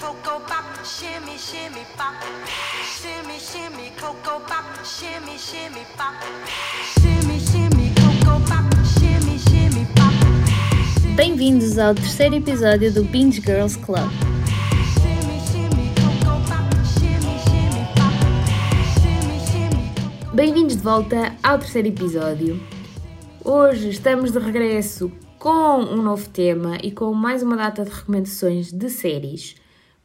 cocoa pop, shimmy, shimmy pop. Shimmy, shimmy, cocoa pop, shimmy, shimmy pop. Shimmy, shimmy, cocoa pop, shimmy, shimmy pop. Bem-vindos ao terceiro episódio do Binge Girls Club. Bem-vindos de volta ao terceiro episódio. Hoje estamos de regresso com um novo tema e com mais uma data de recomendações de séries.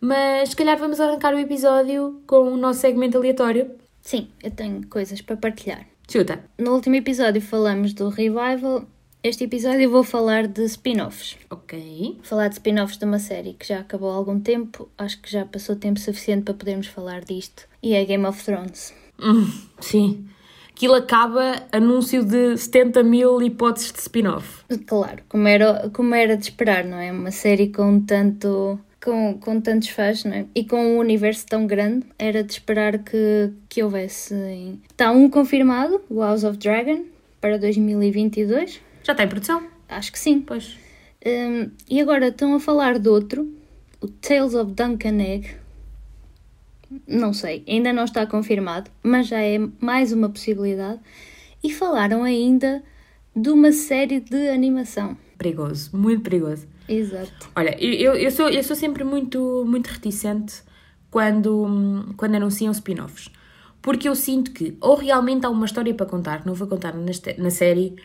Mas se calhar vamos arrancar o episódio com o nosso segmento aleatório. Sim, eu tenho coisas para partilhar. Chuta! No último episódio falamos do revival. Este episódio eu vou falar de spin-offs. Ok. Falar de spin-offs de uma série que já acabou há algum tempo. Acho que já passou tempo suficiente para podermos falar disto. E é Game of Thrones. Hum, sim. Aquilo acaba anúncio de 70 mil hipóteses de spin-off. Claro, como era, como era de esperar, não é? Uma série com tanto. Com, com tantos fãs não é? e com um universo tão grande, era de esperar que, que houvesse. Está um confirmado, o House of Dragon, para 2022. Já está em produção? Acho que sim. Pois. Hum, e agora estão a falar de outro, o Tales of Duncan Egg. Não sei, ainda não está confirmado, mas já é mais uma possibilidade. E falaram ainda de uma série de animação. Perigoso, muito perigoso. Exato. Olha, eu, eu, sou, eu sou sempre muito, muito reticente quando, quando anunciam spin-offs. Porque eu sinto que ou realmente há uma história para contar, que não vou contar neste, na série,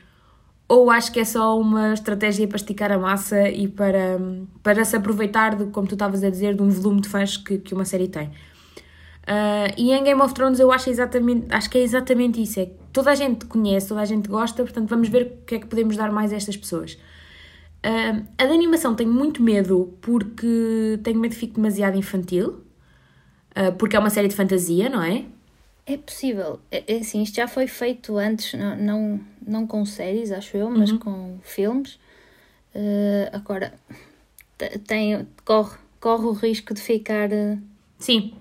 ou acho que é só uma estratégia para esticar a massa e para, para se aproveitar, de, como tu estavas a dizer, de um volume de fãs que, que uma série tem. Ah, e em Game of Thrones eu acho, exatamente, acho que é exatamente isso. É que toda a gente conhece, toda a gente gosta, portanto vamos ver o que é que podemos dar mais a estas pessoas. Ah, a da animação tenho muito medo porque tenho medo que fique demasiado infantil, ah, porque é uma série de fantasia, não é? É possível. É, é assim, isto já foi feito antes, não, não, não com séries, acho eu, mas com filmes. Uh, agora, te- tem, corre, corre o risco de ficar. uh, Sim,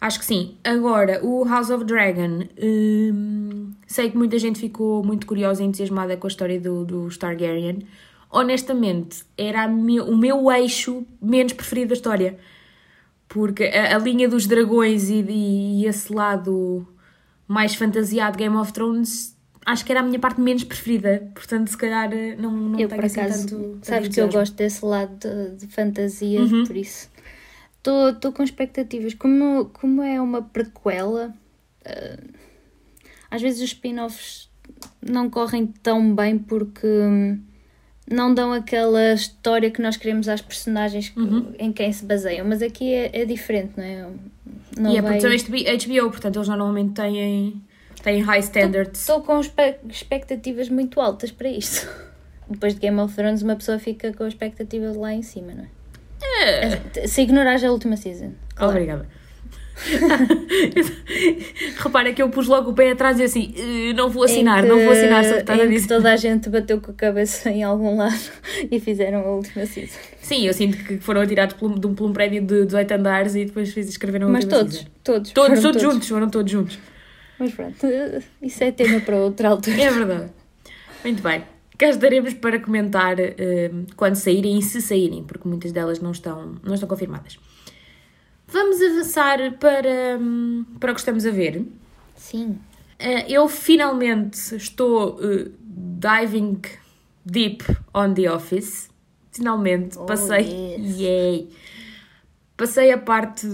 acho que sim. Agora, o House of Dragon, hum, sei que muita gente ficou muito curiosa e entusiasmada com a história do, do Targaryen. Honestamente, era o meu eixo menos preferido da história. Porque a, a linha dos dragões e, e esse lado mais fantasiado de Game of Thrones, acho que era a minha parte menos preferida. Portanto, se calhar eh, não, não eu, tenho assim acaso, tanto, sabes que eu gosto desse lado de, de fantasia, por isso. Estou com expectativas. Como, como é uma prequela, uh, às vezes os spin-offs não correm tão bem porque hum, não dão aquela história que nós queremos às personagens que- em quem se baseiam. Mas aqui é, é diferente, não é? Não E é vai- produção HBO, portanto eles normalmente têm, têm high standards. Estou com expectativas muito altas para isto. Depois de Game of Thrones, uma pessoa fica com expectativas lá em cima, não é? Se ignorares a última season. Claro. Obrigada. Repara que eu pus logo o pé atrás e assim, "Eh, não vou assinar, Em não que- vou assinar sobre o que estás a em que dizer. toda a gente bateu com a cabeça em algum lado e fizeram a última season. Sim, eu sinto que foram atirados por um, de um, por um prédio de 18 andares e depois escreveram a Mas última todos, season. todos. Todos, todos juntos, foram todos juntos. Mas pronto, isso é tema para outra altura. É verdade. Muito bem. Cá estaremos para comentar eh, quando saírem e se saírem, porque muitas delas não estão, não estão confirmadas. Vamos avançar para, hum, para o que estamos a ver. Sim. Eh, eu finalmente estou eh, diving deep on The Office. Finalmente Oh, passei. yes. Yay! Passei a parte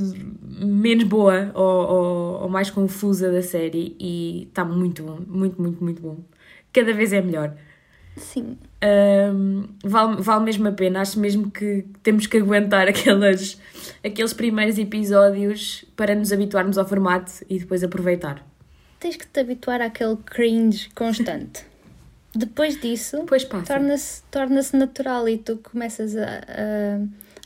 menos boa ou, ou- ou mais confusa da série e está muito bom, muito, muito, muito bom. Cada vez é melhor. Sim. Ahm, vale, vale mesmo a pena, acho mesmo que temos que aguentar aquelas, aqueles primeiros episódios para nos habituarmos ao formato e depois aproveitar. Tens que te habituar àquele cringe constante. Depois disso, torna-se torna natural e tu começas a,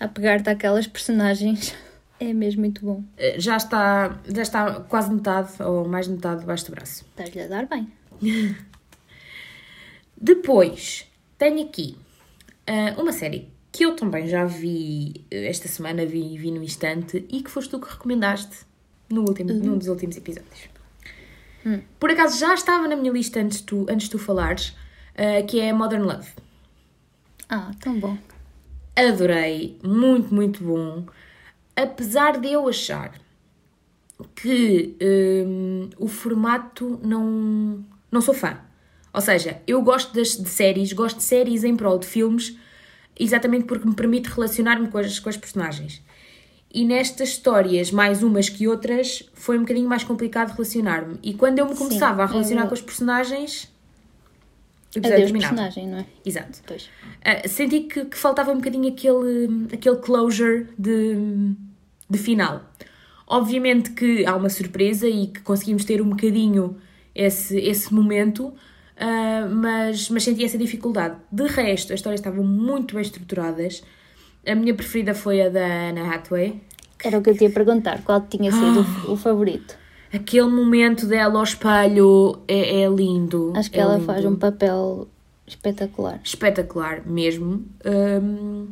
a, a pegar-te àquelas personagens. É mesmo muito bom. Eh, Já está, já está quase metade ou mais de metade debaixo do braço. Estás-lhe a dar bem. Depois, tenho aqui ah, uma série que eu também já vi eh, esta semana, vi, vi no instante e que foste tu que recomendaste no último, num dos últimos episódios. Por acaso já estava na minha lista antes de tu, antes tu falares, ah, que é Modern Love. Ah, tão bom. Adorei, muito, muito bom. apesar de eu achar que hum, o formato não, não sou fã. Ou seja, eu gosto das, de séries, gosto de séries em prol de filmes, exatamente porque me permite relacionar-me com as, com as personagens. E nestas histórias, mais umas que outras, foi um bocadinho mais complicado relacionar-me. E quando eu me começava a relacionar é- com os personagens, Adeus personagem, não é? Exato. Ah, senti que, que faltava um bocadinho aquele, aquele closure de, de final. Obviamente que há uma surpresa e que conseguimos ter um bocadinho esse, esse momento, ah, mas, mas senti essa dificuldade. De resto, as histórias estavam muito bem estruturadas. A minha preferida foi a da Anna Hathaway. Era o que eu te ia perguntar, qual tinha sido Ah. o, favorito? Aquele momento dela ao espelho é, é lindo. Acho que é ela lindo. faz um papel espetacular. espetacular mesmo. Um,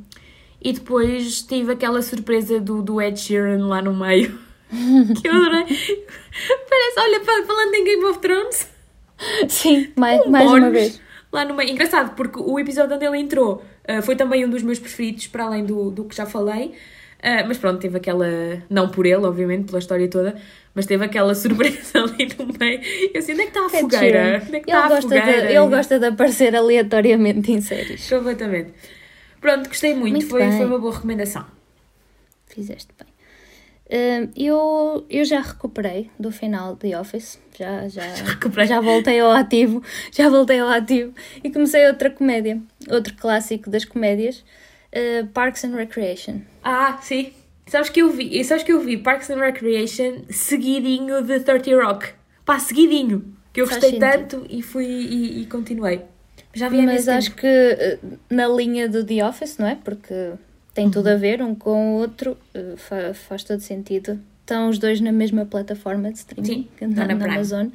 e depois tive aquela surpresa do, do Ed Sheeran lá no meio. que eu adorei. Parece, olha, fa- falando em Game of Thrones. Sim, mais, mais uma vez. Lá no meio. Engraçado, porque o episódio onde ele entrou uh, foi também um dos meus preferidos, para além do, do que já falei. Uh, mas pronto, teve aquela. Não por ele, obviamente, pela história toda, mas teve aquela surpresa ali no meio. Eu assim, onde é que está a fogueira? Onde é que ele, está a gosta de, fogueira? ele gosta de aparecer aleatoriamente em séries. Completamente. Pronto, gostei muito, Muito foi, bem. foi uma boa recomendação. Fizeste bem. Hum, eu, eu já recuperei do final de Office. Já, já, recuperei. já voltei ao ativo. Já voltei ao ativo. E comecei outra comédia. Outro clássico das comédias. uh, Parks and Recreation. Ah, sim. Sabes que eu vi, sabes que eu vi Parks and Recreation seguidinho de 30 Rock. Pá, seguidinho. Que eu Faz gostei sentido. tanto e fui e, e continuei. Já vi Mas acho tempo. que uh, na linha do The Office, não é? Porque tem tudo a ver um com o outro. fa- faz todo sentido. Estão os dois na mesma plataforma de streaming. Sim, na, na na. Amazon.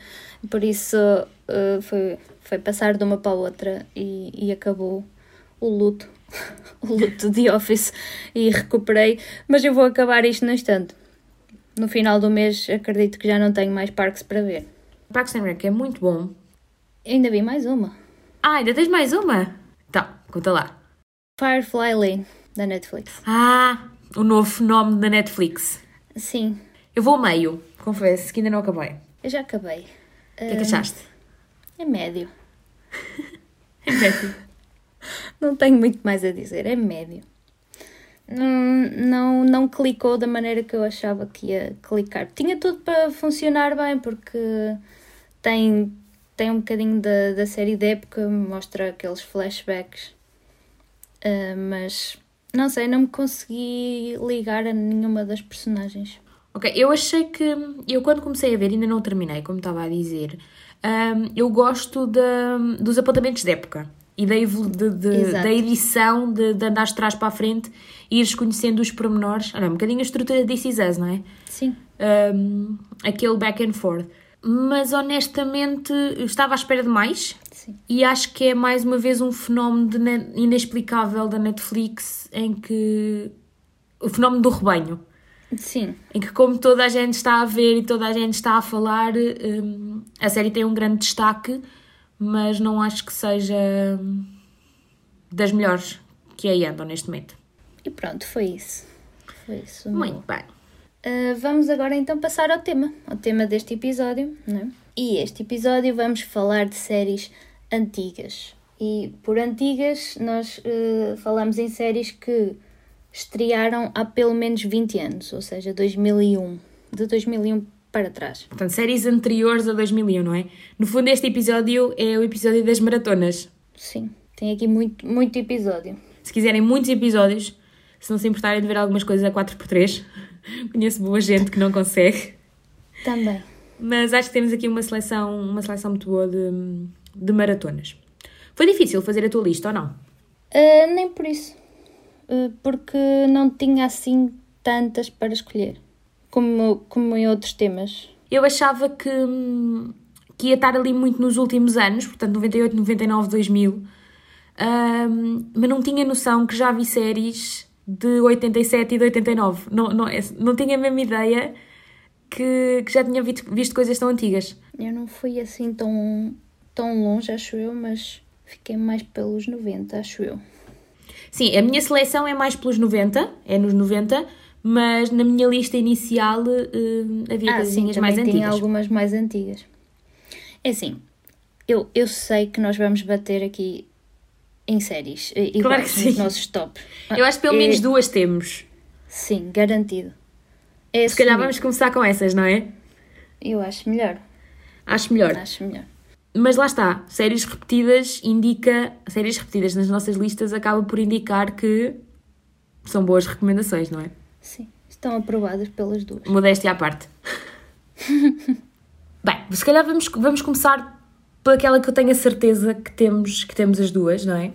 Por isso uh, foi, foi passar de uma para a outra e, e acabou o luto. o luto de Office. E recuperei. Mas eu vou acabar isto no instante. No final do mês acredito que já não tenho mais parques para ver. Parks and Rec é muito bom. Ainda vi mais uma. Ah, ainda tens mais uma? Tá, conta lá. Firefly Lane, da Netflix. Ah, o novo fenómeno da Netflix. Sim, Eu vou ao meio, confesso que ainda não acabei. eu já acabei. O que é que achaste? É médio. É médio. Não tenho muito mais a dizer, é médio. Não, não, não clicou da maneira que eu achava que ia clicar. Tinha tudo para funcionar bem, porque tem, tem um bocadinho da, da série de época, mostra aqueles flashbacks. Ah, mas não sei, não me consegui ligar a nenhuma das personagens. Ok, eu achei que. Eu, quando comecei a ver, ainda não terminei, como estava a dizer. hum, eu gosto da- dos apontamentos de época e da, de- de- da edição de, de andares de trás para a frente e ires conhecendo os pormenores. Olha, um bocadinho a estrutura de This Is Us, não é? Sim, Um, aquele back and forth. Mas honestamente, eu estava à espera de mais. sim. E acho que é mais uma vez um fenómeno de ne- inexplicável da Netflix em que. O fenómeno do rebanho Sim, em que como toda a gente está a ver e toda a gente está a falar, hum, a série tem um grande destaque, mas não acho que seja hum, das melhores que aí andam neste momento. e pronto, foi isso. Foi isso. Muito bem. Uh, vamos agora então passar ao tema, ao tema deste episódio, não é? E este episódio vamos falar de séries antigas. E por antigas nós uh, falamos em séries que estrearam há pelo menos 20 anos, ou seja, 2001, de 2001 para trás. Portanto, séries anteriores a 2001, não é? No fundo, este episódio é o episódio das maratonas. Sim, tem aqui muito, muito episódio. Se quiserem muitos episódios, se não se importarem de ver algumas coisas a 4x3, conheço boa gente que não consegue. Também. Mas acho que temos aqui uma seleção, uma seleção muito boa de, de maratonas. Foi difícil fazer a tua lista ou não? Uh, nem por isso, Uh, porque não tinha assim tantas para escolher, como, como em outros temas. Eu achava que, hum, que ia estar ali muito nos últimos anos, portanto 98, 99, 2000, hum, mas não tinha noção que já vi séries de 87 e de 89. Não, não, é- não tinha a mesma ideia que, que já tinha visto, visto coisas tão antigas. Eu não fui assim tão, tão longe, acho eu, mas fiquei mais pelos 90, acho eu. Sim, a minha seleção é mais pelos 90, é nos 90, mas na minha lista inicial uh, havia Ah, sim, coisinhas mais também tinha antigas. algumas mais antigas. É assim, eu, eu sei que nós vamos bater aqui em séries. eh, iguais que nos sim. nossos tops. Eu acho que pelo É- menos duas temos. Sim, garantido. É Se calhar assumir. vamos começar com essas, não é? Eu acho melhor. Acho melhor. Acho melhor. Mas lá está, séries repetidas indica. Séries repetidas nas nossas listas acaba por indicar que são boas recomendações, não é? Sim, estão aprovadas pelas duas. Modéstia à parte. Bem, se calhar vamos, vamos começar pelaquela que eu tenho a certeza que temos, que temos as duas, não é?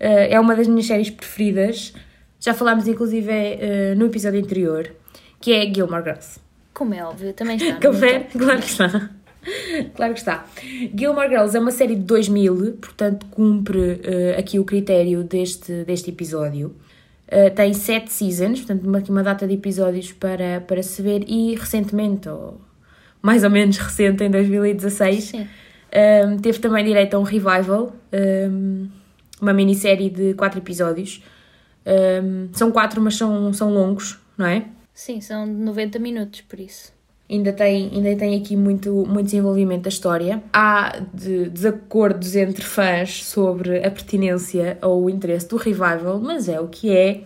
Eh, é uma das minhas séries preferidas. Já falámos, inclusive, eh, no episódio anterior, que é Gilmore Girls. Como é óbvio, também está. Confere? top. Claro que está. Claro que está. Gilmore Girls é uma série de 2000, portanto cumpre eh, aqui o critério deste, deste episódio. Eh, tem sete seasons, portanto uma, uma data de episódios para, para se ver e recentemente, ou mais ou menos recente, em 2016, Sim. um, teve também direito a um revival, um, uma minissérie de quatro episódios. Um, são quatro, mas são, são longos, não é? Sim, são 90 minutos, por isso. Ainda tem, ainda tem aqui muito, muito desenvolvimento da história. Há de- desacordos entre fãs sobre a pertinência ou o interesse do revival, mas é o que é,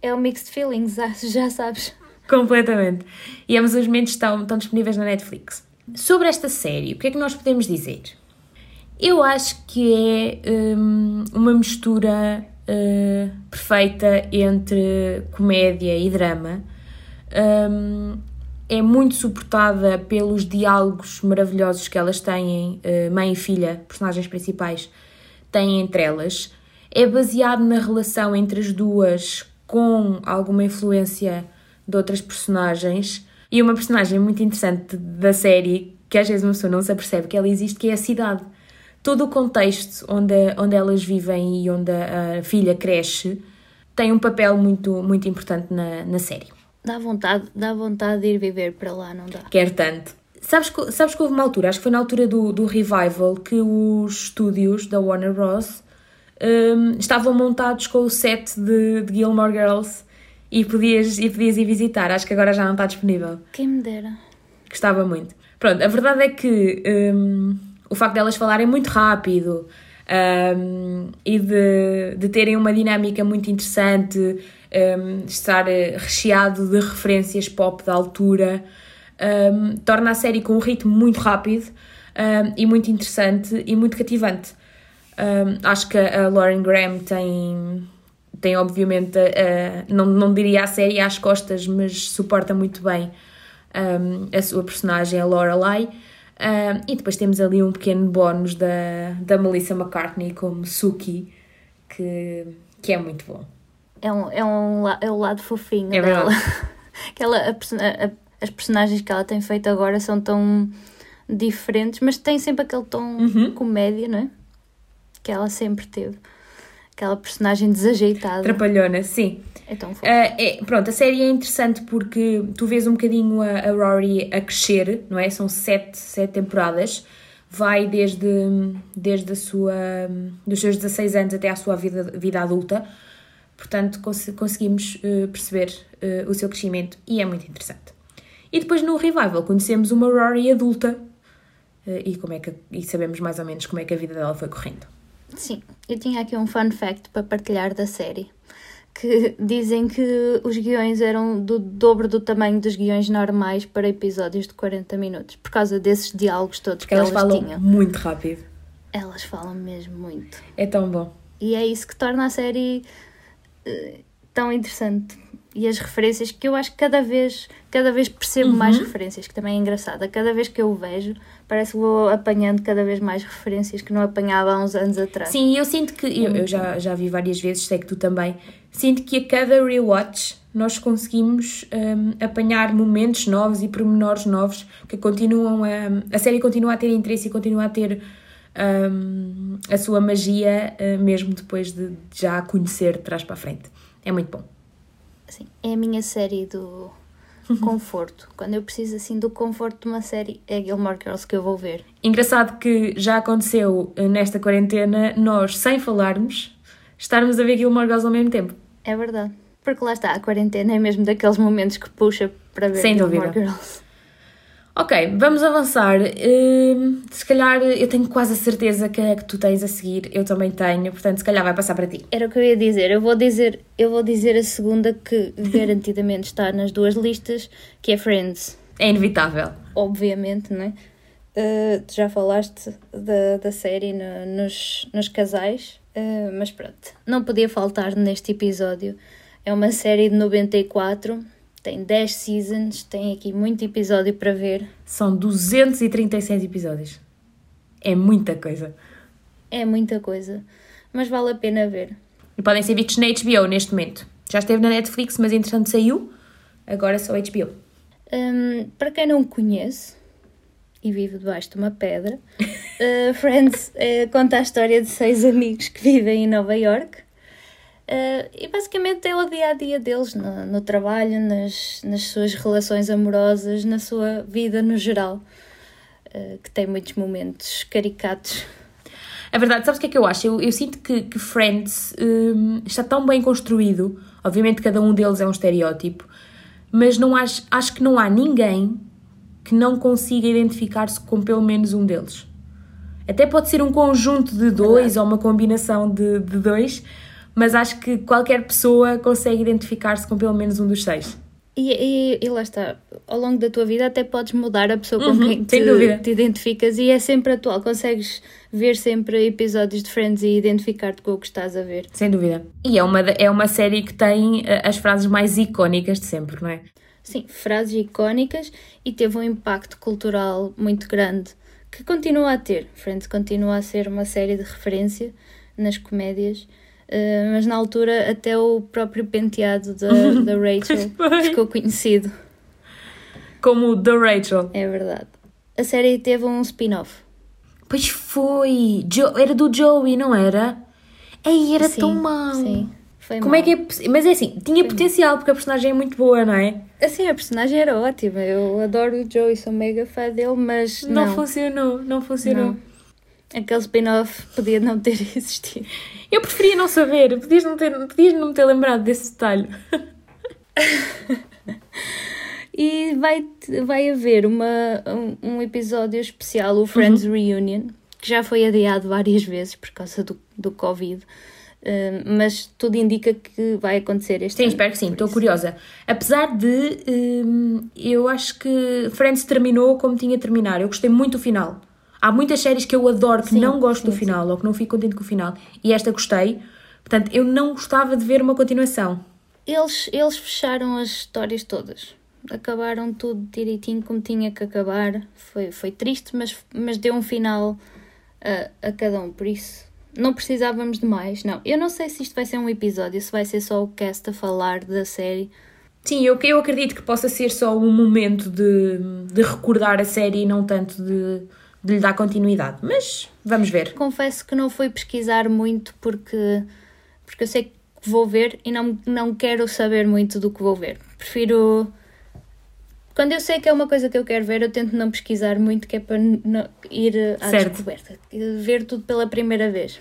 É o Mixed Feelings, já sabes. completamente. E ambos os momentos estão, estão disponíveis na Netflix. Sobre esta série, o que é que nós podemos dizer? Eu acho que é hum, uma mistura uh, perfeita entre comédia e drama. Hum, é muito suportada pelos diálogos maravilhosos que elas têm, uh, mãe e filha, personagens principais, têm entre elas. É baseado na relação entre as duas, com alguma influência de outras personagens. E uma personagem muito interessante da série, que às vezes uma pessoa não se apercebe que ela existe, que é a cidade. Todo o contexto onde, onde elas vivem e onde a, a filha cresce tem um papel muito, muito importante na, na série. Dá vontade, dá vontade de ir viver para lá, não dá? Quero tanto. Sabes que, sabes que houve uma altura, acho que foi na altura do, do revival, que os estúdios da Warner Bros. hum, estavam montados com o set de, de Gilmore Girls e podias, e podias ir visitar. Acho que agora já não está disponível. Quem me dera. Gostava muito. Pronto, a verdade é que hum, o facto delas falarem muito rápido hum, e de, de terem uma dinâmica muito interessante, hum, estar eh, recheado de referências pop da altura, hum, torna a série com um ritmo muito rápido hum, e muito interessante e muito cativante. Acho que a Lauren Graham tem, tem obviamente, não, não diria a série às costas, mas suporta muito bem um, a sua personagem, a Lorelai. Um, e depois temos ali um pequeno bónus da, da Melissa McCartney como Suki, que, que é muito bom. É, um, é, um, é o lado fofinho É dela. que ela, a a- as personagens que ela tem feito agora são tão diferentes, mas tem sempre aquele tom Uhum. comédia, não é? Que ela sempre teve. Aquela personagem desajeitada. Trapalhona, sim. É tão fofo. Ah, é, pronto, a série é interessante porque tu vês um bocadinho a, a Rory a crescer, não é? São sete, sete temporadas. Vai desde, desde a sua, dos seus 16 anos até à sua vida, vida adulta. Portanto, cons- conseguimos eh, perceber eh, o seu crescimento e é muito interessante. E depois no Revival conhecemos uma Rory adulta eh, e, como é que, e sabemos mais ou menos como é que a vida dela foi correndo. Sim, eu tinha aqui um fun fact para partilhar da série. Que dizem que os guiões eram do dobro do tamanho dos guiões normais para episódios de 40 minutos, por causa desses diálogos todos Porque que elas elas falam tinham. muito rápido. Elas falam mesmo muito. É tão bom. E é isso que torna a série eh, tão interessante. E as referências que eu acho que cada vez, cada vez percebo Uhum. mais referências, que também é engraçada. Cada vez que eu o vejo, parece que vou apanhando cada vez mais referências que não apanhava há uns anos atrás. Sim, eu sinto que, eu, eu já, já vi várias vezes, sei que tu também, sinto que a cada rewatch nós conseguimos hum, apanhar momentos novos e pormenores novos que continuam a. A série continua a ter interesse e continua a ter hum, a sua magia, eh, mesmo depois de já a conhecer de trás para a frente. É muito bom. Assim, é a minha série do conforto. Quando eu preciso assim do conforto de uma série, é Gilmore Girls que eu vou ver. Engraçado que já aconteceu eh, nesta quarentena nós, sem falarmos, estarmos a ver Gilmore Girls ao mesmo tempo. É verdade. Porque lá está, a quarentena é mesmo daqueles momentos que puxa para ver Sem Gilmore dúvida. Girls. Ok, vamos avançar. Hum, se calhar eu tenho quase a certeza que a que tu tens a seguir, eu também tenho, portanto, se calhar vai passar para ti. Era o que eu ia dizer. Eu vou dizer, eu vou dizer a segunda que garantidamente está nas duas listas, que é Friends. É inevitável. Obviamente, não é? Uh, tu já falaste da, da série no- nos, nos casais, uh, mas pronto, não podia faltar neste episódio. É uma série de 94, tem 10 seasons, tem aqui muito episódio para ver. São 236 episódios. É muita coisa. É muita coisa, mas vale a pena ver. E podem ser vistos na HBO neste momento. Já esteve na Netflix, mas entretanto saiu. Agora só HBO. Um, para quem não conhece e vive debaixo de uma pedra, uh, Friends uh, conta a história de seis amigos que vivem em Nova York. Uh, e basicamente é o dia a dia deles no, no trabalho, nas, nas suas relações amorosas, na sua vida no geral, uh, que tem muitos momentos caricatos. A verdade, sabes o que é que eu acho? Eu, eu sinto que, que Friends hum, está tão bem construído. Obviamente, cada um deles é um estereótipo, mas não acho, acho que não há ninguém que não consiga identificar-se com pelo menos um deles. Até pode ser um conjunto de dois ou uma combinação de, de dois, mas acho que qualquer pessoa consegue identificar-se com pelo menos um dos seis. E, e, e lá está, ao longo da tua vida até podes mudar a pessoa com Uhum, quem te, te identificas e é sempre atual, consegues ver sempre episódios de Friends e identificar-te com o que estás a ver. Sem dúvida. E é uma, é uma série que tem eh, as frases mais icónicas de sempre, não é? Sim, frases icónicas e teve um impacto cultural muito grande que continua a ter. Friends continua a ser uma série de referência nas comédias, eh, mas na altura até o próprio penteado da, da Rachel Foi. ficou conhecido, Como The Rachel. é verdade. A série teve um spin-off. Pois foi! Jo- era do Joey, não era? Ei, era Sim, tão mau! Sim, foi Como mau. é que é Mas é assim, tinha potencial porque a personagem é muito boa, não é? Assim, a personagem era ótima. Eu adoro o Joey, sou mega fã dele, mas Não, não. funcionou, não funcionou. Não. Aquele spin-off podia não ter existido. Eu preferia não saber, podias não, ter, podias não me ter lembrado desse detalhe. E vai, vai haver uma, um, episódio especial, o Friends Uhum. Reunion, que já foi adiado várias vezes por causa do, do Covid. Uh, mas tudo indica que vai acontecer este Sim, ano. espero que sim, estou curiosa. Apesar de hum, eu acho que Friends terminou como tinha de terminar. Eu gostei muito do final. Há muitas séries que eu adoro que Sim, não gosto do sim, final ou que não fico contente com o final. E esta gostei. Portanto, eu não gostava de ver uma continuação. Eles, eles fecharam as histórias todas. Acabaram tudo direitinho como tinha que acabar. Foi, foi triste, mas, mas deu um final a, a cada um. Por isso, não precisávamos de mais. Não, eu não sei se isto vai ser um episódio, se vai ser só o cast a falar da série. Sim, eu, eu acredito que possa ser só um momento de, de recordar a série e não tanto de, de lhe dar continuidade. Mas vamos ver. Confesso que não fui pesquisar muito porque, porque eu sei que vou ver e não, não quero saber muito do que vou ver. Prefiro. Quando eu sei que é uma coisa que eu quero ver, eu tento não pesquisar muito, que é para não ir à Certo. descoberta. Ver tudo pela primeira vez.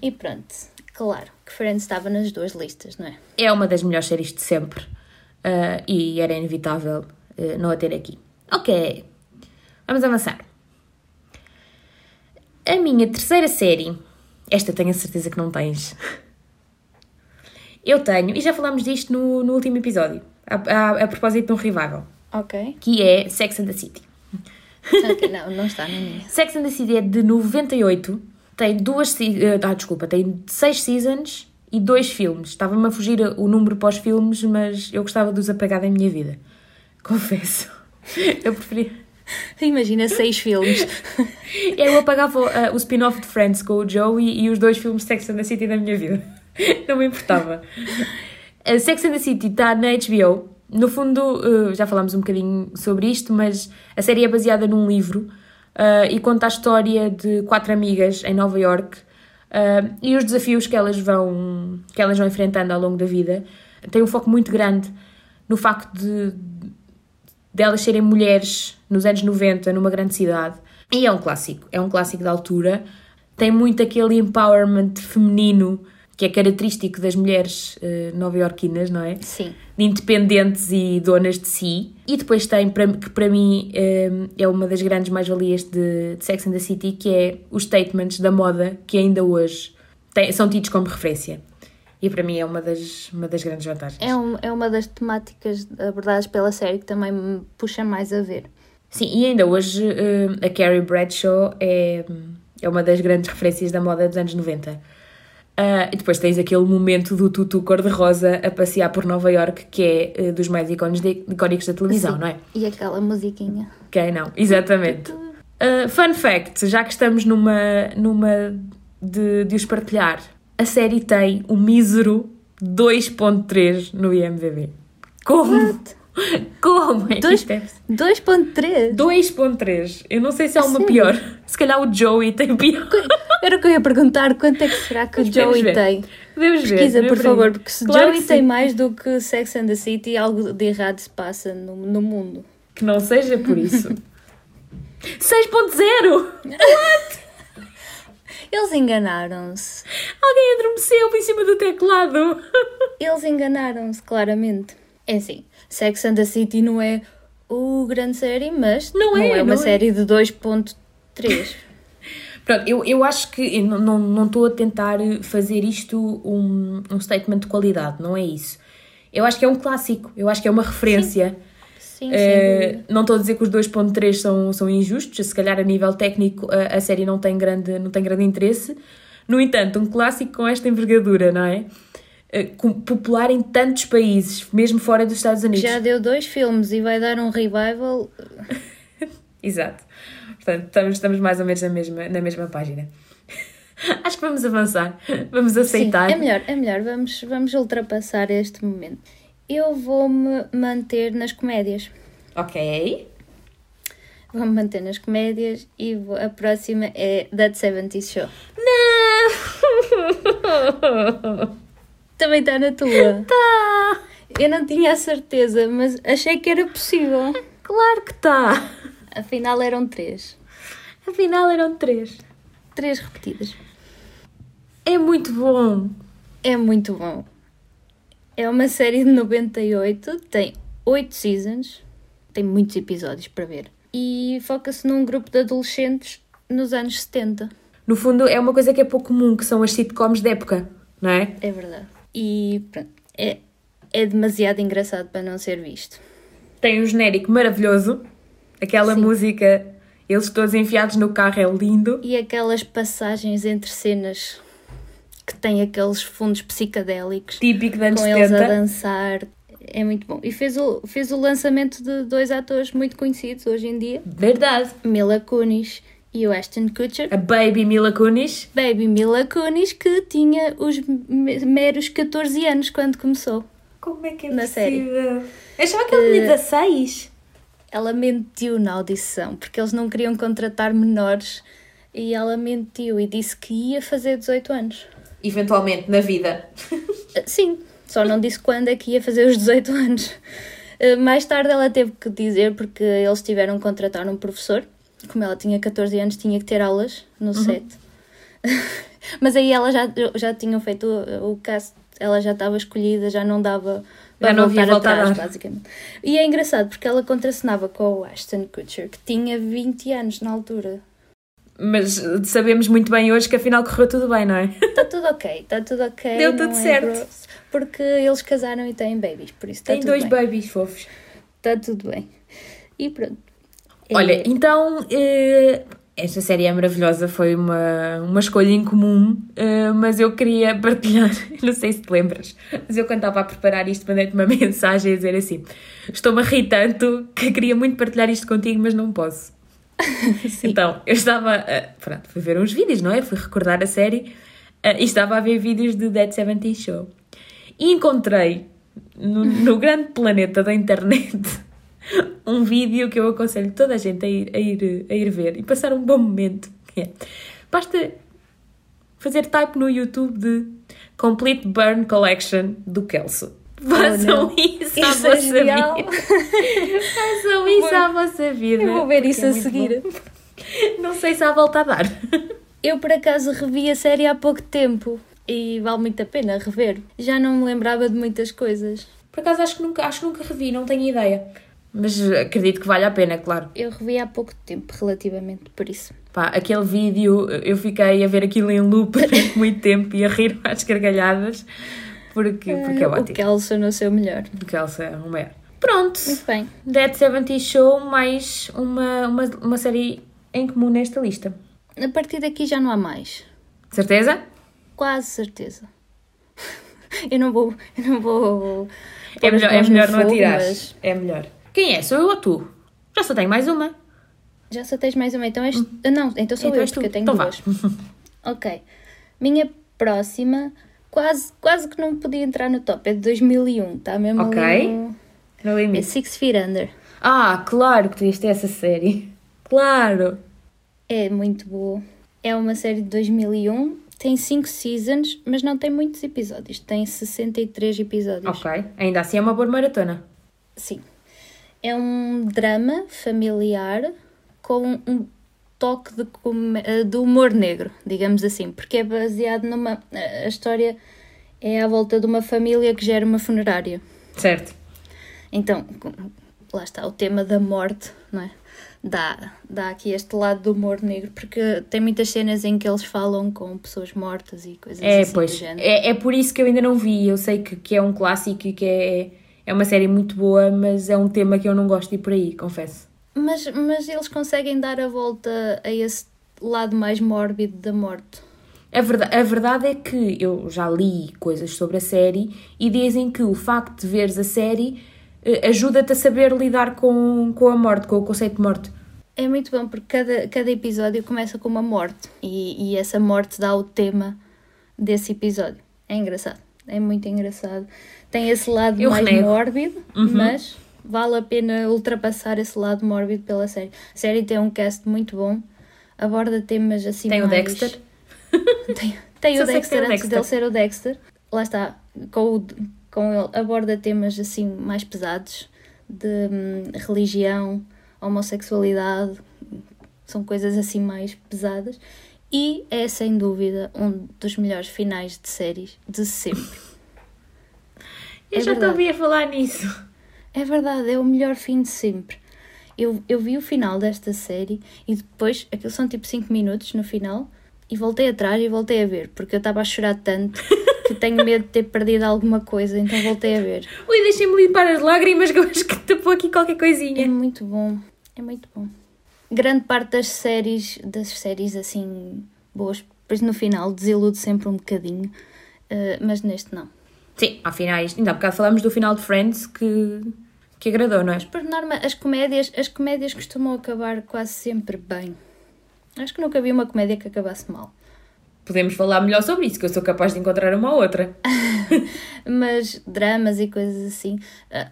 E pronto, claro que Friends estava nas duas listas, não é? É uma das melhores séries de sempre. ah, e era inevitável ah, não a ter aqui. Ok, vamos avançar. A minha terceira série, esta tenho a certeza que não tens. Eu tenho, e já falámos disto no, no último episódio, a, a, a propósito de um revival, Ok. que é Sex and the City. Não, não está na minha. Sex and the City é de 98, tem duas, eh, ah, desculpa, tem seis seasons e dois filmes. Estava-me a fugir o número para os filmes, mas eu gostava de os apagar da minha vida. Confesso. Eu preferia. Imagina seis filmes. Eu apagava ah, o spin-off de Friends com o Joey e os dois filmes Sex and the City da minha vida. Não me importava. A Sex and the City está na HBO. No fundo, eh, já falámos um bocadinho sobre isto, mas a série é baseada num livro eh, e conta a história de quatro amigas em Nova York eh, e os desafios que elas vão que elas vão enfrentando ao longo da vida. Tem um foco muito grande no facto de delas serem mulheres nos anos 90 numa grande cidade. E é um clássico, é um clássico da altura. Tem muito aquele empowerment feminino que é característico das mulheres uh, nova-iorquinas, não é? Sim. De independentes e donas de si. E depois tem, para, que para mim uh, é uma das grandes mais-valias de, de, Sex and the City, que é os statements da moda que ainda hoje tem, são tidos como referência. E para mim é uma das, uma das grandes vantagens. É, um, é uma das temáticas abordadas pela série que também me puxa mais a ver. Sim, e ainda hoje uh, a Carrie Bradshaw é, é uma das grandes referências da moda dos anos 90. Uh, e depois tens aquele momento do tutu cor-de-rosa a passear por Nova York, que é uh, dos mais icónicos, de, icónicos da televisão, Sim. não é? E aquela musiquinha. Quem não? Exatamente. Uh, fun fact, já que estamos numa, numa de, de os partilhar, a série tem um mísero 2.3 no IMDb. Como? What? Como é Dois- isto é? 2.3? 2.3. Eu não sei se há A uma sério? pior. Se calhar o Joey tem pior. Era o que eu ia perguntar, quanto é que será que o Mas vamos Joey ver. tem? Ver. Pesquisa, por devemos favor, ver. porque se Claro Joey tem sim. mais do que Sex and the City, algo de errado se passa no, no mundo. Que não seja por isso. 6.0! Eles enganaram-se. Alguém adormeceu em cima do teclado. Eles enganaram-se, claramente. É assim, Sex and the City não é o grande série, mas Não é, é uma não é. série de 2.3. Pronto, eu, eu acho que eu não- não não estou a tentar fazer isto um, um statement de qualidade, não é isso. Eu acho que é um clássico, eu acho que é uma referência. Sim, Eh, sem dúvida. não estou a dizer que os 2.3 são, são injustos, se calhar a nível técnico a, a série não tem, grande, não tem grande interesse. No entanto, um clássico com esta envergadura, não é? Eh, popular em tantos países, mesmo fora dos Estados Unidos. Já deu dois filmes e vai dar um revival. Exato. Portanto, estamos, estamos mais ou menos na mesma, na mesma página. Acho que vamos avançar, vamos aceitar. Sim, é melhor, é melhor. Vamos, vamos ultrapassar este momento. Eu vou-me manter nas comédias. Ok. Vou-me manter nas comédias e vou- a próxima é That 70 Show. Não! Também está na tua. Tá! Eu não tinha a certeza, mas achei que era possível. Claro que tá! Afinal eram três. Afinal eram três. Três repetidas. É muito bom. É muito bom. É uma série de 98, tem oito seasons, tem muitos episódios para ver. E foca-se num grupo de adolescentes nos anos 70. No fundo, é uma coisa que é pouco comum, que são as sitcoms de época, não é? É verdade. E pronto, é, é demasiado engraçado para não ser visto. Tem um genérico maravilhoso, aquela Sim. música, eles todos enfiados no carro, é lindo. E aquelas passagens entre cenas que têm aqueles fundos psicadélicos. Típico com eles a 70. dançar. É muito bom. E fez o, fez o lançamento de dois atores muito conhecidos hoje em dia: Verdade. Mila Kunis e o Ashton Kutcher. A Baby Mila Kunis. Baby Mila Kunis, que tinha os me- meros 14 anos quando começou. Como é que é Na série. possível? Eu achava que ele tinha Eh, 16. Ela mentiu na audição, porque eles não queriam contratar menores. E ela mentiu e disse que ia fazer 18 anos. Eventualmente, na vida. Uh, Sim, só não disse quando é que ia fazer os 18 anos. Uh, Mais tarde ela teve que dizer, porque eles tiveram que contratar um professor. Como ela tinha 14 anos, tinha que ter aulas no set. Mas aí ela já, já tinham feito o, o cast, ela já estava escolhida, já não dava para não voltar volta a atrás, dar. basicamente. E é engraçado porque ela contracenava com o Ashton Kutcher, que tinha 20 anos na altura. Mas sabemos muito bem hoje que afinal correu tudo bem, não é? Está tudo ok, está tudo ok. Deu tudo é certo. porque eles casaram e têm babies, por isso está Tem tudo dois bem. babies fofos. Está tudo bem. E pronto. Olha, É, então eh, esta série é maravilhosa, foi uma, uma escolha incomum, eh, mas eu queria partilhar, não sei se te lembras, mas eu quando estava a preparar isto mandei-te uma mensagem a dizer assim: estou-me a rir tanto que queria muito partilhar isto contigo, mas não posso. Então, eu estava, a- pronto, fui ver uns vídeos, não é? Fui recordar a série eh, e estava a ver vídeos do Dead 70 Show. E encontrei no, no grande planeta da internet um vídeo que eu aconselho toda a gente a ir, a ir, a ir ver e passar um bom momento. É. Basta fazer type no YouTube de Complete Burn Collection do Kelso. Façam não. isso à Isso é vossa genial. vida. Façam isso à vossa vida. Eu vou ver isso é a seguir. bom. Não sei se há volta a dar. Eu por acaso revi a série há pouco tempo. e vale muito a pena rever. Já não me lembrava de muitas coisas. Por acaso acho que nunca, acho que nunca revi, não tenho ideia. Mas acredito que vale a pena, claro. Eu revi há pouco tempo, relativamente, por isso. Pá, aquele vídeo, eu fiquei a ver aquilo em loop durante muito tempo e a rir às gargalhadas, porque, porque é o ótimo. Kelso no seu melhor. O Kelso é o maior. Pronto, Muito bem. Dead 70 Show, mais uma, uma, uma série em comum nesta lista. A partir daqui já não há mais. Certeza? Quase certeza. Eu não vou. Eu não vou. É melhor, é melhor não fogo, atirar. mas É melhor. Quem é? Sou eu ou tu? Já só tenho mais uma. Já só tens mais uma, então és. Ah, Não, então sou Então eu, és tu. porque eu tenho Então vá. duas. Ok. Minha próxima, quase, quase que não podia entrar no top, é de 2001, está mesmo Ok. ali no... No É limite. Six Feet Under. Ah, claro que tu ias ter essa série. Claro. É muito boa. É uma série de 2001, tem 5 seasons, mas não tem muitos episódios, tem 63 episódios. Ok. Ainda assim é uma boa maratona. Sim. É um drama familiar com um toque de, come- eh, de humor negro, digamos assim, porque é baseado numa. A história é à volta de uma família que gera uma funerária. Certo. Então, lá está o tema da morte, não é? Dá, dá aqui este lado do humor negro, porque tem muitas cenas em que eles falam com pessoas mortas e coisas É, assim do pois. género. É, é por isso que eu ainda não vi. Eu sei que, que é um clássico e que é, é uma série muito boa, mas é um tema que eu não gosto de ir por aí, confesso. Mas, mas eles conseguem dar a volta a esse lado mais mórbido da morte. A verdade, a verdade é que eu já li coisas sobre a série e dizem que o facto de veres a série eh, ajuda-te a saber lidar com, com a morte, com o conceito de morte. É muito bom porque cada, cada episódio começa com uma morte e, e essa morte dá o tema desse episódio. É engraçado, é muito engraçado. Tem esse lado Eu mais renego. mórbido, Uhum. mas vale a pena ultrapassar esse lado mórbido pela série. A série tem um cast muito bom, aborda temas assim Tem o mais... Dexter. Tem, tem o sei que tem Dexter o antes Dexter. dele ser o Dexter. Lá está, com, o, com ele aborda temas assim mais pesados de hum, religião, homossexualidade, são coisas assim mais pesadas. E é sem dúvida um dos melhores finais de séries de sempre. Eu É já te a falar nisso. É verdade, é o melhor fim de sempre. Eu, eu vi o final desta série e depois, aquilo são tipo 5 minutos no final, e voltei atrás e voltei a ver, porque eu estava a chorar tanto que tenho medo de ter perdido alguma coisa, então voltei a ver. Ui, deixem-me limpar as lágrimas que eu acho que tapou aqui qualquer É coisinha. muito bom, é muito bom. Grande parte das séries, das séries assim boas, depois no final desilude sempre um bocadinho, eh, mas neste não. Sim, há finais. Ainda há bocado falámos do final de Friends que, que agradou, não é? Por norma, as comédias, as comédias costumam acabar quase sempre bem. Acho que nunca vi uma comédia que acabasse mal. Podemos falar melhor sobre isso, que eu sou capaz de encontrar uma ou outra. Mas dramas e coisas assim, ah,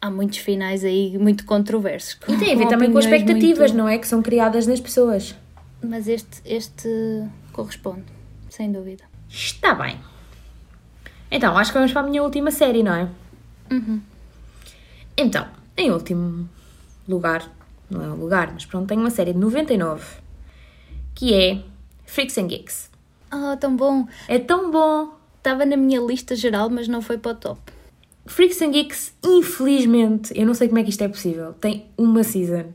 há muitos finais aí muito controversos. E tem a ver também com expectativas, não é? Que são criadas nas pessoas. Mas este, este corresponde, sem dúvida. Está bem. Então, acho que vamos para a minha última série, não é? Uhum. Então, em último lugar, não é um lugar, mas pronto, tenho uma série de 99 que é Freaks and Geeks. Ah, tão bom! É tão bom! Estava na minha lista geral, mas não foi para o top. Freaks and Geeks, infelizmente, eu não sei como é que isto é possível, tem uma season.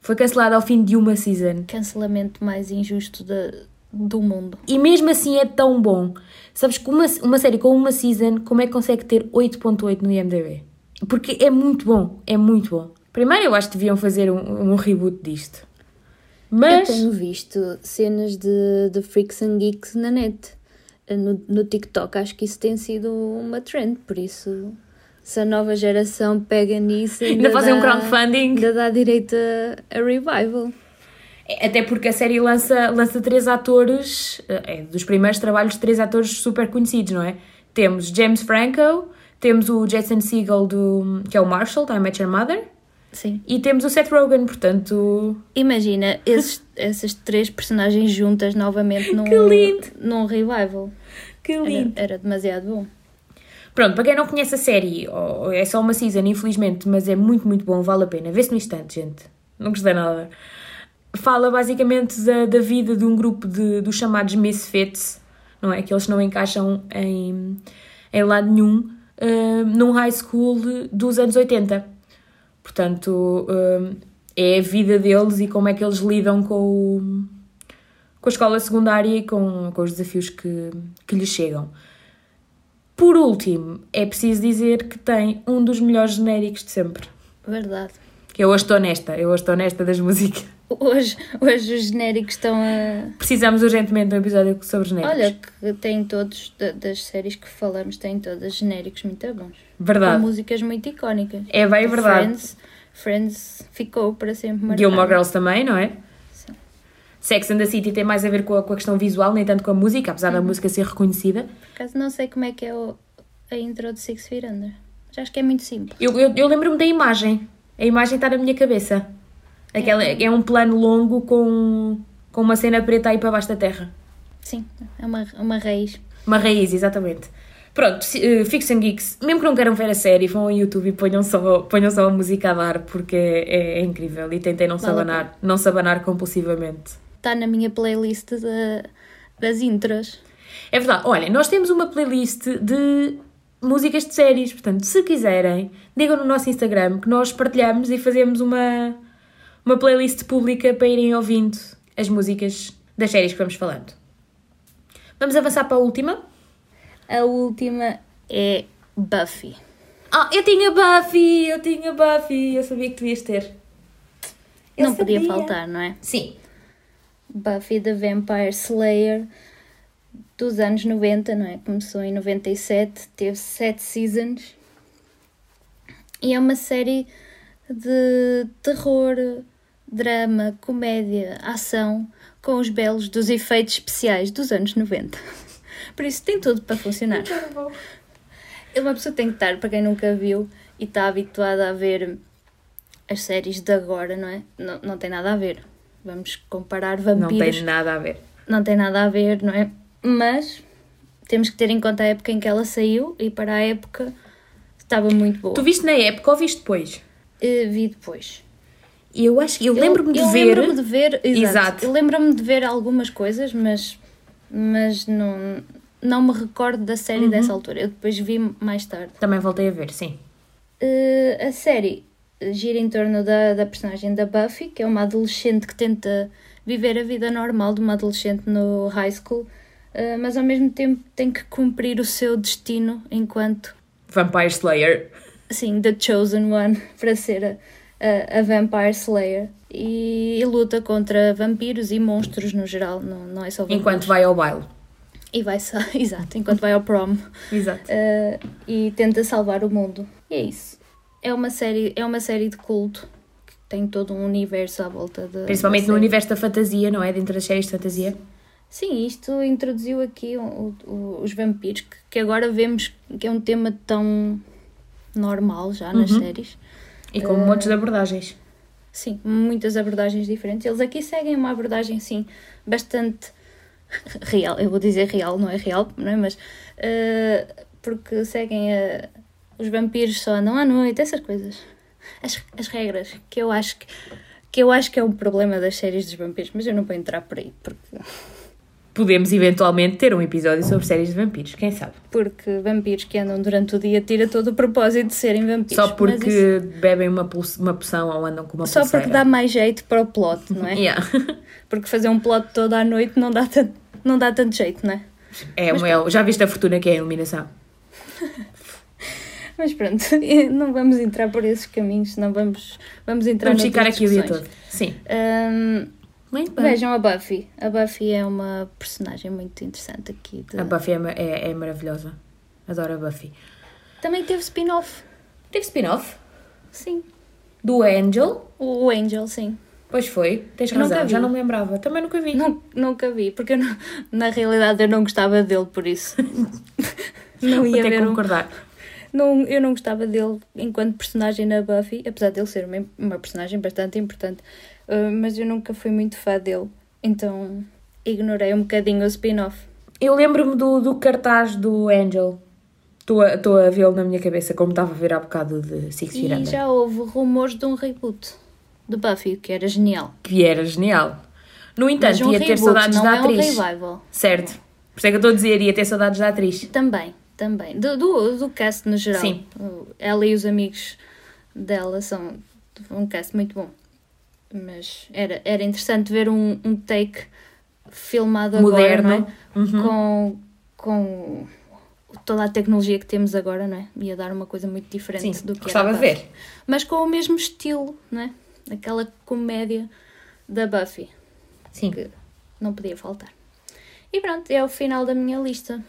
Foi cancelada ao fim de uma season. Cancelamento mais injusto da, do mundo. E mesmo assim é tão bom. Sabes que uma, uma série com uma season, como é que consegue ter 8.8 no IMDb? Porque é muito bom, é muito bom. Primeiro eu acho que deviam fazer um, um reboot disto. Mas... Eu tenho visto cenas de, de Freaks and Geeks na net. No, no TikTok acho que isso tem sido uma trend, por isso se a nova geração pega nisso Ainda fazem um dá- crowdfunding. ainda dá direito a, a revival. Até porque a série lança, lança três atores, é dos primeiros trabalhos de três atores super conhecidos, não é? Temos James Franco, temos o Jason Segel, do, que é o Marshall, da I Met Your Mother, Sim. e temos o Seth Rogen, portanto... Imagina esses, essas três personagens juntas novamente num, Que lindo! num revival. Que Era, era demasiado bom. Pronto, para quem não conhece a série, oh, é só uma season, infelizmente, mas é muito, muito bom, vale a pena. Vê-se no instante, gente. Não custa nada. Fala basicamente da, da vida de um grupo de, dos chamados Misfits, não é? Que eles não encaixam em, em lado nenhum uh, num high school dos anos 80. Portanto, uh, é a vida deles e como é que eles lidam com, o, com a escola secundária e com, com os desafios que, que lhes chegam. Por último, é preciso dizer que tem um dos melhores genéricos de sempre. Verdade. Eu hoje estou honesta, eu hoje estou honesta das músicas. Hoje, hoje os genéricos estão a. Precisamos urgentemente de um episódio sobre genéricos. Olha, que tem todos, da- das séries que falamos, têm todas genéricos muito bons. Verdade. Com músicas muito icónicas. É bem O verdade. Friends, Friends ficou para sempre marcado. Gilmore Girls também, não é? Sim. Sex and the City tem mais a ver com a, com a questão visual, nem tanto com a música, apesar Uhum. da música ser reconhecida. Por acaso não sei como é que é o- a intro de Six Feet Under. Mas acho que é muito simples. Eu, eu, eu lembro-me da imagem. A imagem está na minha cabeça. Aquela, é um plano longo com, com uma cena preta aí para baixo da terra. Sim, é uma, uma raiz. Uma raiz, exatamente. Pronto, uh, Fix and Geeks, mesmo que não queiram ver a série, vão ao YouTube e ponham só, ponham só a música a dar, porque é, é incrível. E tentem não se Vale a abanar, não se abanar compulsivamente. Está na minha playlist da- das intros. É verdade. Olha, nós temos uma playlist de músicas de séries. Portanto, se quiserem, digam no nosso Instagram que nós partilhamos e fazemos uma, uma playlist pública para irem ouvindo as músicas das séries que vamos falando. Vamos avançar para a última. A última é Buffy. Ah, eu tinha Buffy, eu tinha Buffy, eu sabia que tu ias ter. Eu não podia sabia. faltar, não é? Sim. Buffy the Vampire Slayer dos anos 90, não é? Começou em 97, teve sete seasons e é uma série de terror, drama, comédia, ação com os belos dos efeitos especiais dos anos 90. Por isso tem tudo para funcionar. Uma pessoa tem que estar, para quem nunca viu e está habituada a ver as séries de agora, não é? Não, não tem nada a ver. Vamos comparar Não vampiros tem nada a ver. não tem nada a ver, não é? Mas temos que ter em conta a época em que ela saiu e para a época estava muito boa. Tu viste na época ou viste depois? Eh, vi depois. Eu acho que eu lembro-me de ver. lembro-me de ver, exato. Exato. Eu lembro-me de ver algumas coisas, mas, mas não, não me recordo da série Uhum. dessa altura. Eu depois vi mais tarde. Também voltei a ver, sim. Eh, a série gira em torno da, da personagem da Buffy, que é uma adolescente que tenta viver a vida normal de uma adolescente no high school, eh, mas ao mesmo tempo tem que cumprir o seu destino enquanto, Vampire Slayer. Assim, the chosen one para ser a, a, a Vampire Slayer. E, e luta contra vampiros e monstros no geral, não, não é só vampiros. Enquanto vai ao baile. E vai só, exato, enquanto vai ao prom. Exato. Uh, e tenta salvar o mundo. E é isso. É uma série, é uma série de culto que tem todo um universo à volta de. Principalmente no série. universo da fantasia, não é? Dentro das séries de fantasia. Sim, isto introduziu aqui o- o- os vampiros, que, que agora vemos que é um tema tão normal já nas Uhum. séries. E com montes de abordagens. Sim, muitas abordagens diferentes. Eles aqui seguem uma abordagem, sim, bastante real. Eu vou dizer real, não é real, não é? Mas uh, porque seguem a, os vampiros só andam à noite, essas coisas. As, as regras, que eu acho que, que eu acho que é um problema das séries dos vampiros, mas eu não vou entrar por aí, porque, Podemos eventualmente ter um episódio sobre séries de vampiros, quem sabe? porque vampiros que andam durante o dia tira todo o propósito de serem vampiros. Só Mas porque isso- bebem uma, uma poção ou andam com uma só pulseira. porque dá mais jeito para o plot, não é? Yeah. Porque fazer um plot toda à noite não dá tanto, não dá tanto jeito, não é? É, é, já viste a fortuna que é a iluminação? Mas pronto, não vamos entrar por esses caminhos, não vamos, vamos entrar Vamos ficar aqui o dia todo. Sim. Ahm, Muito bem. vejam a Buffy. A Buffy é uma personagem muito interessante aqui. de- A Buffy é, é, é maravilhosa. Adoro a Buffy. Também teve spin-off. Teve spin-off Sim. do Angel. O o Angel, sim. Pois foi, tens Nunca razão, já não me lembrava. Também nunca vi. Nun- nunca vi, porque eu não- na realidade eu não gostava dele por isso. não Vou ia ter que ver um- concordar. Não, eu não gostava dele enquanto personagem na Buffy, apesar de ele ser uma, uma personagem bastante importante, uh, mas eu nunca fui muito fã dele, então ignorei um bocadinho o spin-off. Eu lembro-me do, do cartaz do Angel. Estou a, estou a vê-lo na minha cabeça, como estava a ver há bocado de Six E Feet Under. já houve rumores de um reboot de Buffy, que era genial. Que era genial. No entanto, um ia ter reboot, saudades não da é um atriz. revival. Certo, Por isso é que eu estou a dizer, ia ter saudades da atriz. Também, também. Do, do, do cast no geral. Sim. Ela e os amigos dela são um cast muito bom. Mas era, era interessante ver um, um take filmado Moderno. agora, é? Com, com toda a tecnologia que temos agora, não é? Ia dar uma coisa muito diferente Sim, do que gostava era de a Buffy. ver. Mas com o mesmo estilo, não é? Aquela comédia da Buffy, Sim. que não podia faltar. E pronto, é o final da minha lista.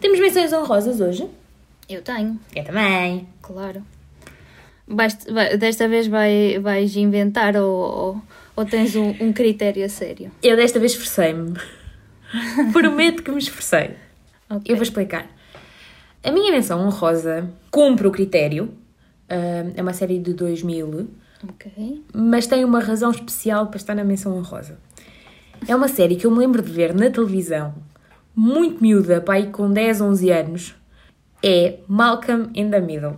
Temos menções honrosas hoje? Eu tenho. Eu também. Claro. Vai- desta vez vai, vais inventar ou, ou, ou tens um, um critério a sério? Eu desta vez esforcei-me. Prometo que me esforcei. Ok. Eu vou explicar. A minha menção honrosa cumpre o critério. Ah, é uma série de 2000, Ok. mas tem uma razão especial para estar na menção honrosa. É uma série que eu me lembro de ver na televisão, muito miúda, pai com 10, 11 anos. É Malcolm in the Middle.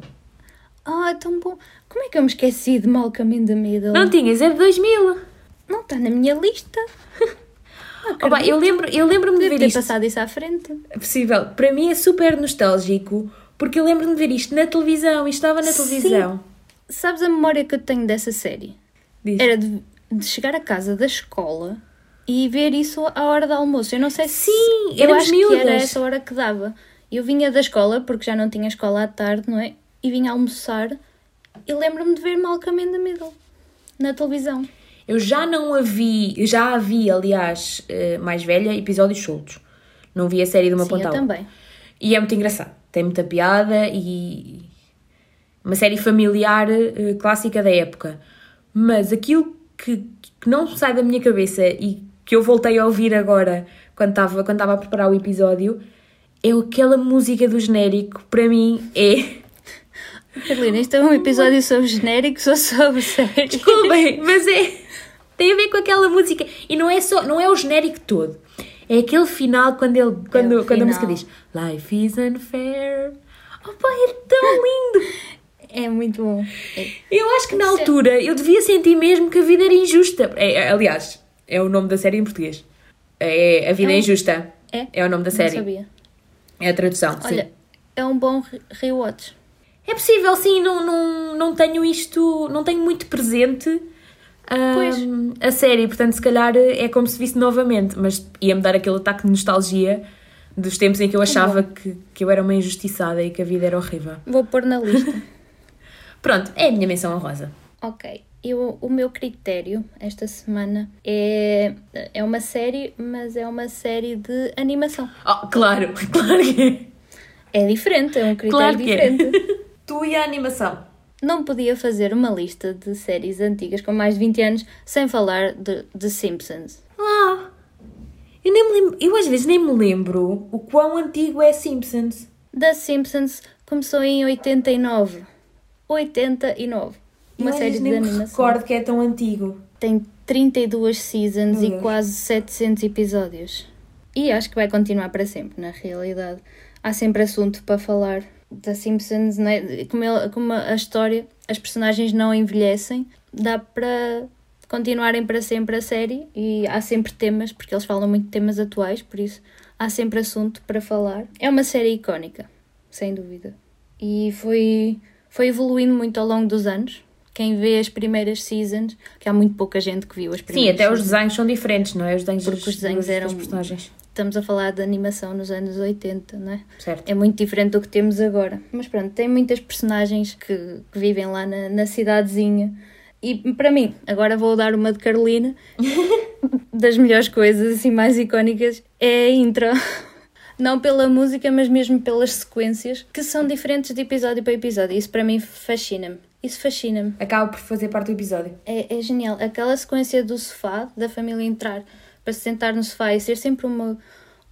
Ah, tão bom. Como é que eu me esqueci de Malcolm in the Middle? Não tinhas, é de 2000. Não está na minha lista. Opa, eu lembro- eu lembro-me de ver ter isto. passado isso à frente. É possível. Para mim é super nostálgico, porque eu lembro-me de ver isto na televisão. Isto estava na Sim. televisão. Sabes a memória que eu tenho dessa série? Diz. Era de, de chegar a casa da escola e ver isso à hora do almoço. Eu não sei se. Sim, eu acho que era miúdas. essa hora que dava. Eu vinha da escola, porque já não tinha escola à tarde, não é? E vinha almoçar e lembro-me de ver Malcolm in the Middle na televisão. Eu já não a vi, já a vi, aliás, eh, mais velha, episódios soltos. Não vi a série de uma Sim, ponta eu também. E é muito engraçado. Tem muita piada e. Uma série familiar eh, clássica da época. Mas aquilo que, que não sai da minha cabeça e que eu voltei a ouvir agora, quando estava quando a preparar o episódio, é aquela música do genérico. Para mim é. Carolina, isto é um episódio sobre genéricos ou sobre séries? Desculpem, mas é. Tem a ver com aquela música. E não é só. Não é o genérico todo. É aquele final quando, ele, quando, o quando a música diz Life is unfair. Oh, pai, é tão lindo! É muito bom. É. Eu acho que na é- altura eu devia sentir mesmo que a vida era injusta. É, é, aliás, é o nome da série em português. É A Vida É é, um- Injusta. É? o nome da Não série. sabia. É a tradução, sim. Olha, é um bom re- rewatch. É possível, sim, não, não, não tenho isto, não tenho muito presente ahm, a série, portanto, se calhar é como se visse novamente, mas ia-me dar aquele ataque de nostalgia dos tempos em que eu achava que, que eu era uma injustiçada e que a vida era horrível. Vou pôr na lista. Pronto, é a minha menção honrosa. ok. Eu, o meu critério esta semana é, é uma série, mas é uma série de animação. Oh, claro, claro que é. É diferente, é um critério Claro que é. Tu e a animação. Não podia fazer uma lista de séries antigas com mais de 20 anos sem falar de, de Simpsons. Ah, eu, nem me lembro, eu às vezes nem me lembro o quão antigo é Simpsons. The Simpsons começou em 89. 89. Uma eu, série de nem me animação. recordo que é tão antigo. Tem 32 seasons e Deus. quase 700 episódios. E acho que vai continuar para sempre, na realidade. Há sempre assunto para falar da Simpsons, não é? como, ele- como a história, as personagens não envelhecem, dá para continuarem para sempre a série e há sempre temas, porque eles falam muito de temas atuais, por isso há sempre assunto para falar. É uma série icónica, sem dúvida. E foi, foi evoluindo muito ao longo dos anos. Quem vê as primeiras seasons, que há muito pouca gente que viu as Sim, primeiras até os seasons. desenhos são diferentes, não é? Os desenhos, Porque os desenhos eram- personagens. Estamos a falar de animação nos anos 80, não é? Certo. É muito diferente do que temos agora. Mas pronto, tem muitas personagens que, que vivem lá na, na cidadezinha. E para mim, agora vou dar uma de Carolina, das melhores coisas assim mais icónicas, é a intro. Não pela música, mas mesmo pelas sequências, que são diferentes de episódio para episódio. Isso para mim fascina-me. Isso fascina-me. Acaba por fazer parte do episódio. É, é genial. Aquela sequência do sofá, da família entrar para se sentar no sofá e ser sempre uma,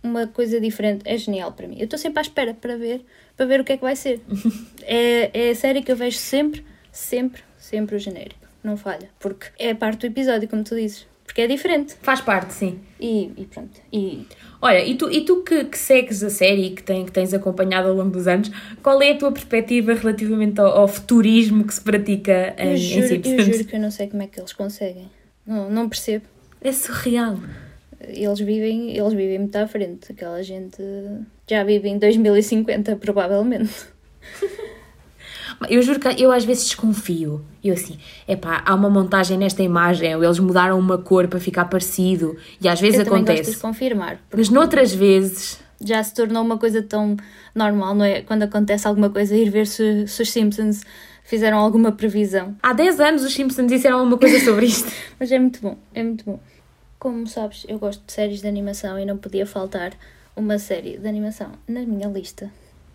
uma coisa diferente, é genial para mim. Eu estou sempre à espera para ver, para ver o que é que vai ser. é, é a série que eu vejo sempre, sempre, sempre o genérico. Não falha. Porque é parte do episódio, como tu dizes. Porque é diferente. Faz parte, sim. E, e pronto. E Olha, e tu, e tu que, que segues a série e que, tem, que tens acompanhado ao longo dos anos, qual é a tua perspectiva relativamente ao, ao futurismo que se pratica em, eu, em juro, eu Simpsons? juro que eu não sei como é que eles conseguem. Não, não percebo. É surreal. Eles vivem, eles vivem muito à frente. Aquela gente já vive em 2050, provavelmente. Eu juro que eu às vezes desconfio. Eu assim, epá, há uma montagem nesta imagem, ou eles mudaram uma cor para ficar parecido, e às vezes Eu também gosto acontece. de confirmar. Mas noutras vezes, Já se tornou uma coisa tão normal, não é? Quando acontece alguma coisa, ir ver se, se os Simpsons fizeram alguma previsão. há 10 anos os Simpsons disseram alguma coisa sobre isto. Mas é muito bom, é muito bom. Como sabes, eu gosto de séries de animação e não podia faltar uma série de animação na minha lista.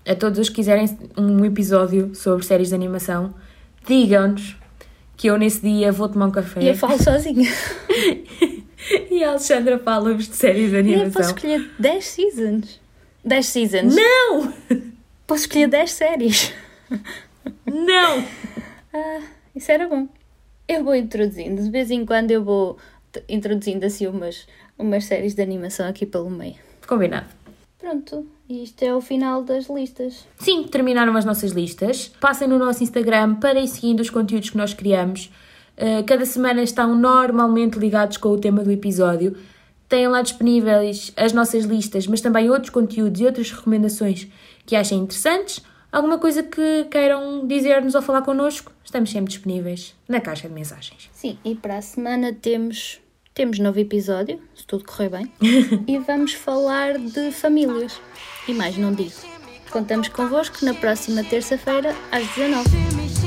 A todos os que quiserem um episódio sobre séries de animação, digam-nos que eu nesse dia vou tomar um café. E eu falo sozinha. E a Alexandra fala-vos de séries de E eu posso animação. escolher 10 seasons. 10 seasons. Não! Posso escolher 10 séries. Não! Ah, isso era bom. Eu vou introduzindo. De vez em quando eu vou introduzindo assim umas, umas séries de animação aqui pelo meio. Combinado. Pronto, e isto é o final das listas. Sim, terminaram as nossas listas. Passem no nosso Instagram para ir seguindo os conteúdos que nós criamos. Uh, cada semana estão normalmente ligados com o tema do episódio. Têm lá disponíveis as nossas listas, mas também outros conteúdos e outras recomendações que achem interessantes. Alguma coisa que queiram dizer-nos ou falar connosco, estamos sempre disponíveis na caixa de mensagens. Sim, e para a semana temos, temos novo episódio, se tudo correr bem, e vamos falar de famílias. E mais não digo. Contamos convosco na próxima terça-feira, às 19 Shimmy,